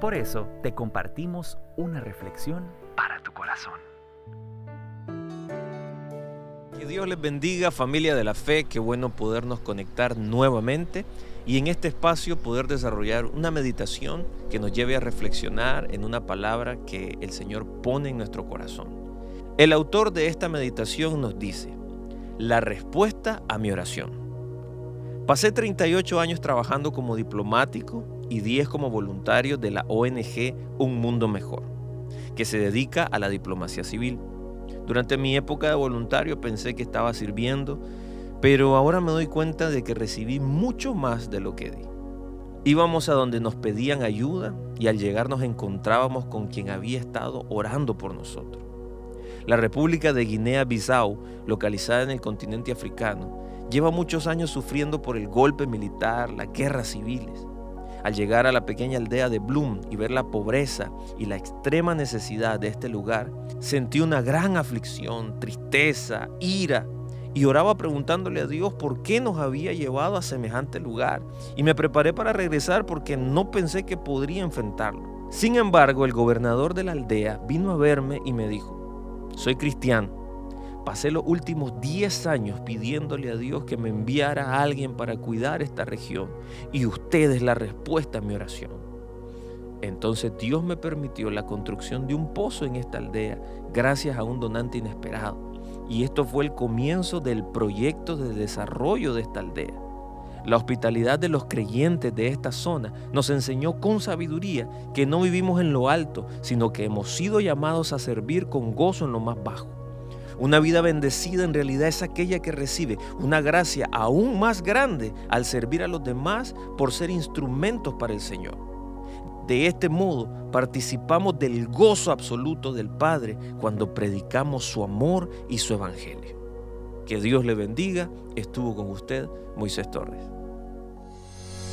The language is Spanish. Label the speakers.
Speaker 1: Por eso te compartimos una reflexión para tu corazón.
Speaker 2: Que Dios les bendiga familia de la fe, qué bueno podernos conectar nuevamente y en este espacio poder desarrollar una meditación que nos lleve a reflexionar en una palabra que el Señor pone en nuestro corazón. El autor de esta meditación nos dice, la respuesta a mi oración. Pasé 38 años trabajando como diplomático y 10 como voluntario de la ONG Un Mundo Mejor, que se dedica a la diplomacia civil. Durante mi época de voluntario pensé que estaba sirviendo, pero ahora me doy cuenta de que recibí mucho más de lo que di. Íbamos a donde nos pedían ayuda y al llegar nos encontrábamos con quien había estado orando por nosotros. La República de Guinea-Bissau, localizada en el continente africano, lleva muchos años sufriendo por el golpe militar, las guerras civiles. Al llegar a la pequeña aldea de Bloom y ver la pobreza y la extrema necesidad de este lugar, sentí una gran aflicción, tristeza, ira y oraba preguntándole a Dios por qué nos había llevado a semejante lugar. Y me preparé para regresar porque no pensé que podría enfrentarlo. Sin embargo, el gobernador de la aldea vino a verme y me dijo, soy cristiano Pasé los últimos 10 años pidiéndole a Dios que me enviara a alguien para cuidar esta región y usted es la respuesta a mi oración. Entonces Dios me permitió la construcción de un pozo en esta aldea gracias a un donante inesperado. Y esto fue el comienzo del proyecto de desarrollo de esta aldea. La hospitalidad de los creyentes de esta zona nos enseñó con sabiduría que no vivimos en lo alto, sino que hemos sido llamados a servir con gozo en lo más bajo. Una vida bendecida en realidad es aquella que recibe una gracia aún más grande al servir a los demás por ser instrumentos para el Señor. De este modo participamos del gozo absoluto del Padre cuando predicamos su amor y su evangelio. Que Dios le bendiga. Estuvo con usted Moisés Torres.